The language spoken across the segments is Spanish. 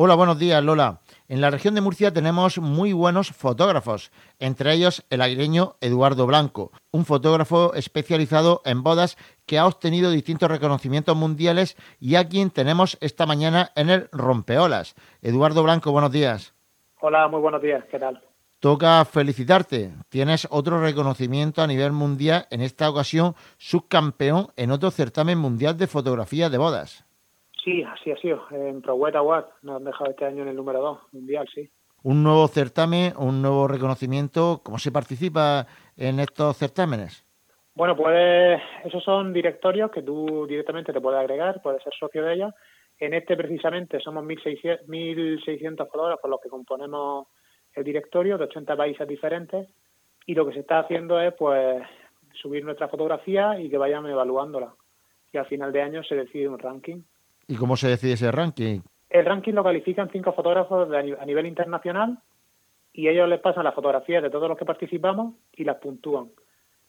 Hola, buenos días, Lola. En la región de Murcia tenemos muy buenos fotógrafos, entre ellos el aguileño Eduardo Blanco, un fotógrafo especializado en bodas que ha obtenido distintos reconocimientos mundiales y a quien tenemos esta mañana en el Rompeolas. Eduardo Blanco, buenos días. Hola, muy buenos días, ¿qué tal? Toca felicitarte. Tienes otro reconocimiento a nivel mundial, en esta ocasión subcampeón en otro certamen mundial de fotografía de bodas. Sí, así ha sido. En ProWet Award nos han dejado este año en el número 2 mundial, sí. Un nuevo certamen, un nuevo reconocimiento. ¿Cómo se participa en estos certámenes? Bueno, pues esos son directorios que tú directamente te puedes agregar, puedes ser socio de ellos. En este precisamente somos 1.600, 1.600 fotógrafos los que componemos el directorio de 80 países diferentes y lo que se está haciendo es pues subir nuestra fotografía y que vayan evaluándola. Y al final de año se decide un ranking. ¿Y cómo se decide ese ranking? El ranking lo califican cinco fotógrafos a nivel internacional y ellos les pasan las fotografías de todos los que participamos y las puntúan.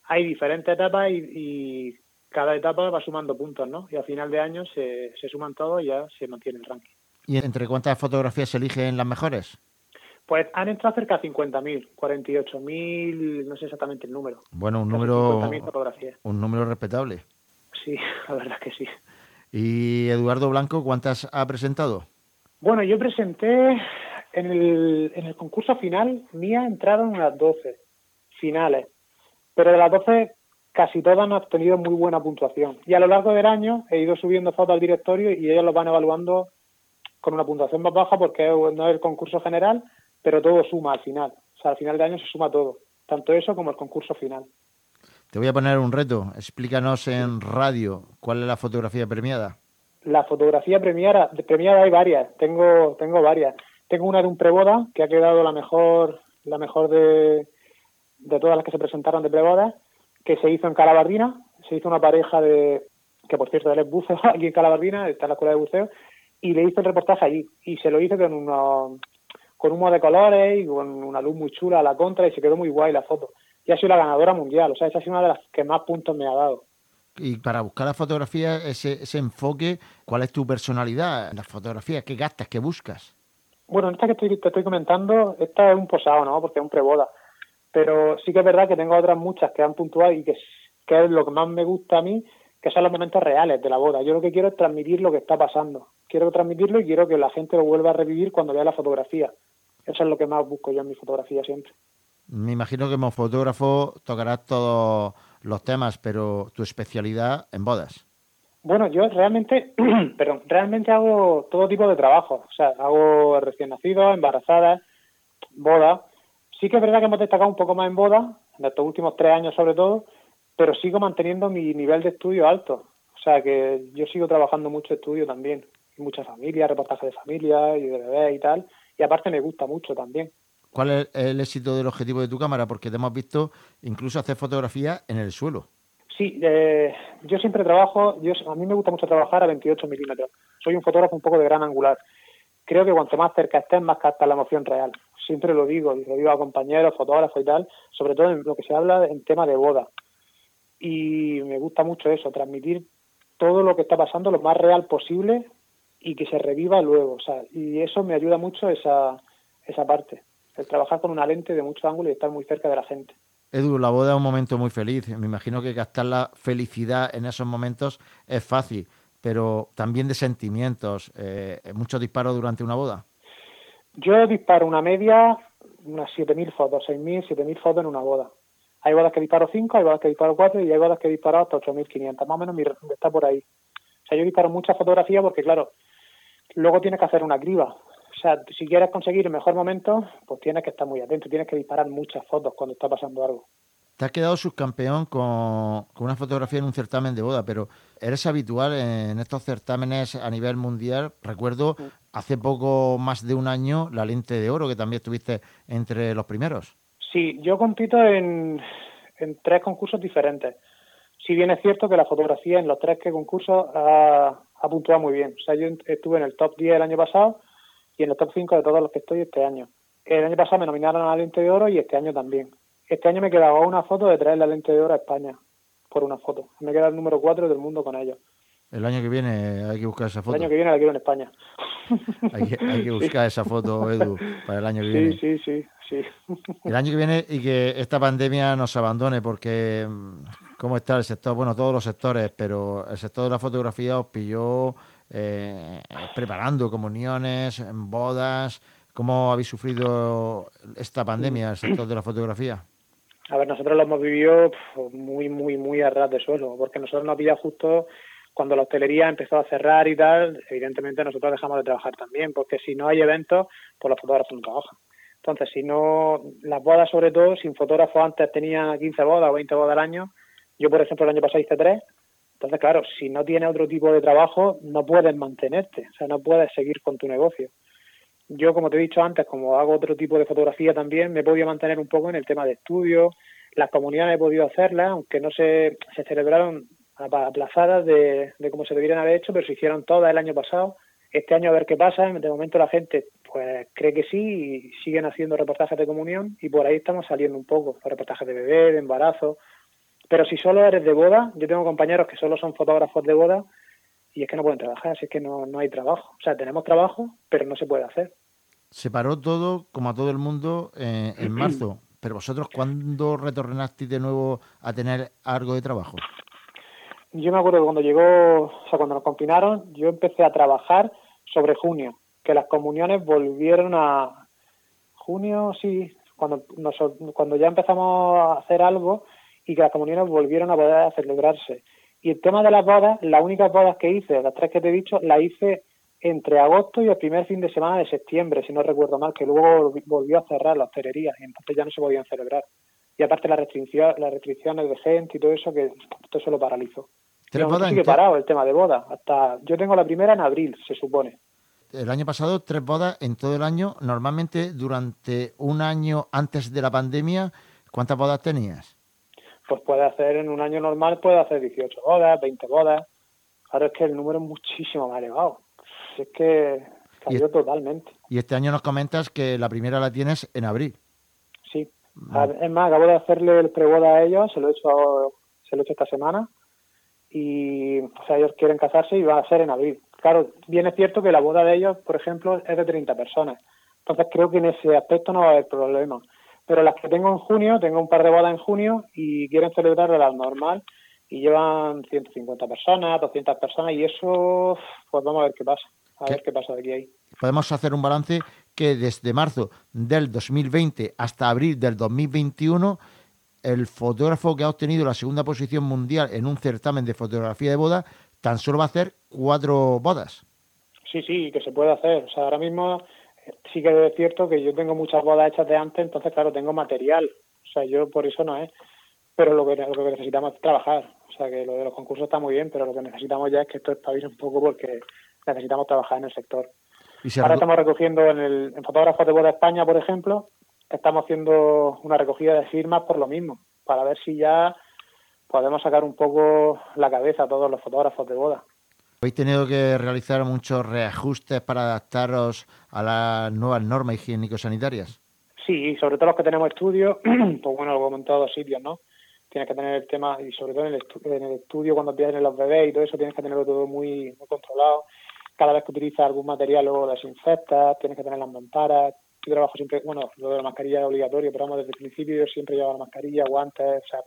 Hay diferentes etapas y, cada etapa va sumando puntos, ¿no? Y al final de año se, se suman todos y ya se mantiene el ranking. ¿Y entre cuántas fotografías se eligen las mejores? Pues han entrado cerca de 50.000, 48.000, no sé exactamente el número. Bueno, un número, un número respetable. Sí, la verdad es que sí. ¿Y Eduardo Blanco cuántas ha presentado? Bueno, yo presenté en el, en el concurso final, mía entraron unas 12 finales, pero de las 12 casi todas han obtenido muy buena puntuación. Y a lo largo del año he ido subiendo fotos al directorio y ellos los van evaluando con una puntuación más baja porque no es el concurso general, pero todo suma al final. O sea, al final de año se suma todo, tanto eso como el concurso final. Te voy a poner un reto. Explícanos en radio cuál es la fotografía premiada. La fotografía premiada, premiada hay varias. Tengo, tengo varias. Tengo una de un preboda que ha quedado la mejor, la mejor de, de todas las que se presentaron de preboda, que se hizo en Calabardina. Se hizo una pareja de, que por cierto él es buceo aquí en Calabardina, está en la escuela de buceo, y le hizo el reportaje allí. Y se lo hizo con unos, con humo de colores y con una luz muy chula a la contra y se quedó muy guay la foto y ha sido la ganadora mundial. O sea, esa ha sido una de las que más puntos me ha dado. Y para buscar la fotografía, ese, ese enfoque, ¿cuál es tu personalidad en la fotografía? ¿Qué gastas? ¿Qué buscas? Bueno, esta que estoy, te estoy comentando, esta es un posado, ¿no? Porque es un preboda. Pero sí que es verdad que tengo otras muchas que han puntuado y que, que es lo que más me gusta a mí, que son los momentos reales de la boda. Yo lo que quiero es transmitir lo que está pasando. Quiero transmitirlo y quiero que la gente lo vuelva a revivir cuando vea la fotografía. Eso es lo que más busco yo en mi fotografía siempre. Me imagino que como fotógrafo tocarás todos los temas, pero tu especialidad en bodas. Bueno, yo realmente, perdón, realmente hago todo tipo de trabajo. O sea, hago recién nacidos, embarazadas, bodas. Sí que es verdad que hemos destacado un poco más en bodas, en estos últimos tres años sobre todo, pero sigo manteniendo mi nivel de estudio alto. O sea, que yo sigo trabajando mucho estudio también. Muchas familias, reportajes de familia y de bebés y tal. Y aparte me gusta mucho también. ¿Cuál es el éxito del objetivo de tu cámara? Porque te hemos visto incluso hacer fotografías en el suelo. Sí, eh, yo siempre trabajo, yo, a mí me gusta mucho trabajar a 28 milímetros. Soy un fotógrafo un poco de gran angular. Creo que cuanto más cerca estés, más capta la emoción real. Siempre lo digo, y lo digo a compañeros, fotógrafos y tal, sobre todo en lo que se habla en tema de boda. Y me gusta mucho eso, transmitir todo lo que está pasando lo más real posible y que se reviva luego. O sea, y eso me ayuda mucho esa, esa parte el trabajar con una lente de mucho ángulo y estar muy cerca de la gente. Edu, la boda es un momento muy feliz. Me imagino que gastar la felicidad en esos momentos es fácil, pero también de sentimientos. Eh, ¿Muchos disparos durante una boda? Yo disparo una media, unas 7.000 fotos, 6.000, 7.000 fotos en una boda. Hay bodas que disparo 5, hay bodas que disparo 4 y hay bodas que disparo hasta 8.500. Más o menos mi está por ahí. O sea, yo disparo mucha fotografía porque, claro, luego tienes que hacer una criba. O sea, si quieres conseguir el mejor momento, pues tienes que estar muy atento, tienes que disparar muchas fotos cuando está pasando algo. Te has quedado subcampeón con, una fotografía en un certamen de boda, pero ¿eres habitual en estos certámenes a nivel mundial? Recuerdo hace poco más de un año la lente de oro, que también estuviste entre los primeros. Sí, yo compito en, en tres concursos diferentes. Si bien es cierto que la fotografía en los tres que concursos ha, ha puntuado muy bien. O sea, yo estuve en el top 10 el año pasado y en el top 5 de todos los que estoy este año. El año pasado me nominaron a la lente de oro y este año también. Este año me quedaba una foto de traer la lente de oro a España por una foto. Me queda el número 4 del mundo con ellos. El año que viene hay que buscar esa foto. El año que viene la quiero en España. hay, que, buscar esa foto, Edu, para el año que viene. Sí, sí, sí. El año que viene y que esta pandemia nos abandone, porque ¿cómo está el sector? Bueno, todos los sectores, pero el sector de la fotografía os pilló eh, preparando comuniones, bodas. ¿Cómo habéis sufrido esta pandemia, el sector de la fotografía? A ver, nosotros lo hemos vivido muy, muy, muy a ras de suelo, porque nosotros nos pilla justo cuando la hostelería empezó a cerrar y tal, evidentemente nosotros dejamos de trabajar también, porque si no hay eventos, pues los fotógrafos no trabajan. Entonces, si no, las bodas sobre todo, sin fotógrafos antes tenía 15 bodas o 20 bodas al año, yo por ejemplo el año pasado hice tres, entonces claro, si no tienes otro tipo de trabajo, no puedes mantenerte, o sea, no puedes seguir con tu negocio yo, como te he dicho antes, como hago otro tipo de fotografía también, me he podido mantener un poco en el tema de estudio. Las comunidades he podido hacerlas, aunque no se, se celebraron aplazadas de, de como se debieran haber hecho, pero se hicieron todas el año pasado. Este año a ver qué pasa. De momento la gente pues cree que sí y siguen haciendo reportajes de comunión y por ahí estamos saliendo un poco, reportajes de bebé, de embarazo. Pero si solo eres de boda, yo tengo compañeros que solo son fotógrafos de boda y es que no pueden trabajar, así es que no, no hay trabajo. O sea, tenemos trabajo, pero no se puede hacer. Se paró todo, como a todo el mundo, eh, en marzo. Pero vosotros, ¿cuándo retornasteis de nuevo a tener algo de trabajo? Yo me acuerdo que cuando llegó, o sea, cuando nos confinaron, yo empecé a trabajar sobre junio, que las comuniones volvieron a junio, sí, cuando cuando ya empezamos a hacer algo y que las comuniones volvieron a poder celebrarse. Y el tema de las bodas, las únicas bodas que hice, las tres que te he dicho, las hice entre agosto y el primer fin de semana de septiembre, si no recuerdo mal, que luego volvió a cerrar la hostelería y entonces ya no se podían celebrar. Y aparte las restricciones, las restricciones de gente y todo eso, que todo eso lo paralizó. ¿Tres bodas sigue parado el tema de bodas. Hasta yo tengo la primera en abril, se supone. El año pasado tres bodas en todo el año. Normalmente durante un año antes de la pandemia, ¿cuántas bodas tenías? Pues puede hacer en un año normal, puede hacer 18 bodas, 20 bodas. Ahora es que el número es muchísimo más elevado. Es que cambió totalmente. Y este año nos comentas que la primera la tienes en abril. Sí. Mm. Es más, acabo de hacerle el preboda a ellos, se lo he hecho, se lo he hecho esta semana. Y, o sea, ellos quieren casarse y va a ser en abril. Claro, bien es cierto que la boda de ellos, por ejemplo, es de 30 personas. Entonces creo que en ese aspecto no va a haber problema. Pero las que tengo en junio, tengo un par de bodas en junio y quieren celebrar la normal y llevan 150 personas, 200 personas y eso, pues vamos a ver qué pasa, a ver qué pasa de aquí a ahí. Podemos hacer un balance que desde marzo del 2020 hasta abril del 2021 el fotógrafo que ha obtenido la segunda posición mundial en un certamen de fotografía de boda tan solo va a hacer cuatro bodas. Sí, sí, que se puede hacer. O sea, ahora mismo sí que es cierto que yo tengo muchas bodas hechas de antes, entonces, claro, tengo material. O sea, yo por eso no es. Pero lo que, lo que necesitamos es trabajar. O sea, que lo de los concursos está muy bien, pero lo que necesitamos ya es que esto espabile un poco porque necesitamos trabajar en el sector. Ahora estamos recogiendo en, el, en Fotógrafos de Boda España, por ejemplo, estamos haciendo una recogida de firmas por lo mismo, para ver si ya podemos sacar un poco la cabeza a todos los fotógrafos de boda. ¿Habéis tenido que realizar muchos reajustes para adaptaros a las nuevas normas higiénico-sanitarias? Sí, sobre todo los que tenemos estudios, pues bueno, lo en todos sitios, ¿no? Tienes que tener el tema, y sobre todo en el, en el estudio, cuando vienen los bebés y todo eso, tienes que tenerlo todo muy, controlado. Cada vez que utilizas algún material, luego desinfectas, tienes que tener las mamparas. Yo trabajo siempre, bueno, lo de la mascarilla es obligatorio, pero vamos, desde el principio yo siempre llevo la mascarilla, guantes, o sea,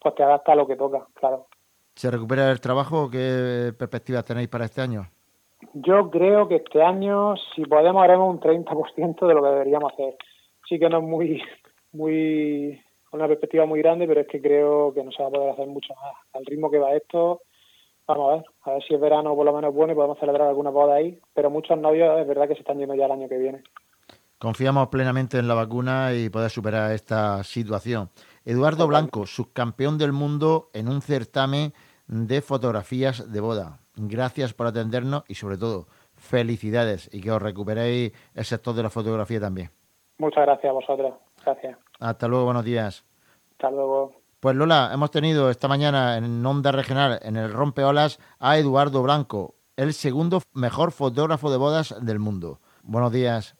pues te adapta a lo que toca, claro. ¿Se recupera el trabajo? ¿Qué perspectivas tenéis para este año? Yo creo que este año, si podemos, haremos un 30% de lo que deberíamos hacer. Sí que no es muy, muy, una perspectiva muy grande, pero es que creo que no se va a poder hacer mucho más. Al ritmo que va esto, vamos a ver, a ver si es verano por lo menos bueno y podemos celebrar alguna boda ahí. Pero muchos novios es verdad que se están yendo ya el año que viene. Confiamos plenamente en la vacuna y poder superar esta situación. Eduardo Blanco, subcampeón del mundo en un certamen de fotografías de boda. Gracias por atendernos y sobre todo felicidades y que os recuperéis el sector de la fotografía también. Muchas gracias a vosotros. Gracias. Hasta luego, buenos días. Hasta luego. Pues Lola, hemos tenido esta mañana en Onda Regional, en el Rompeolas, a Eduardo Blanco, el segundo mejor fotógrafo de bodas del mundo. Buenos días.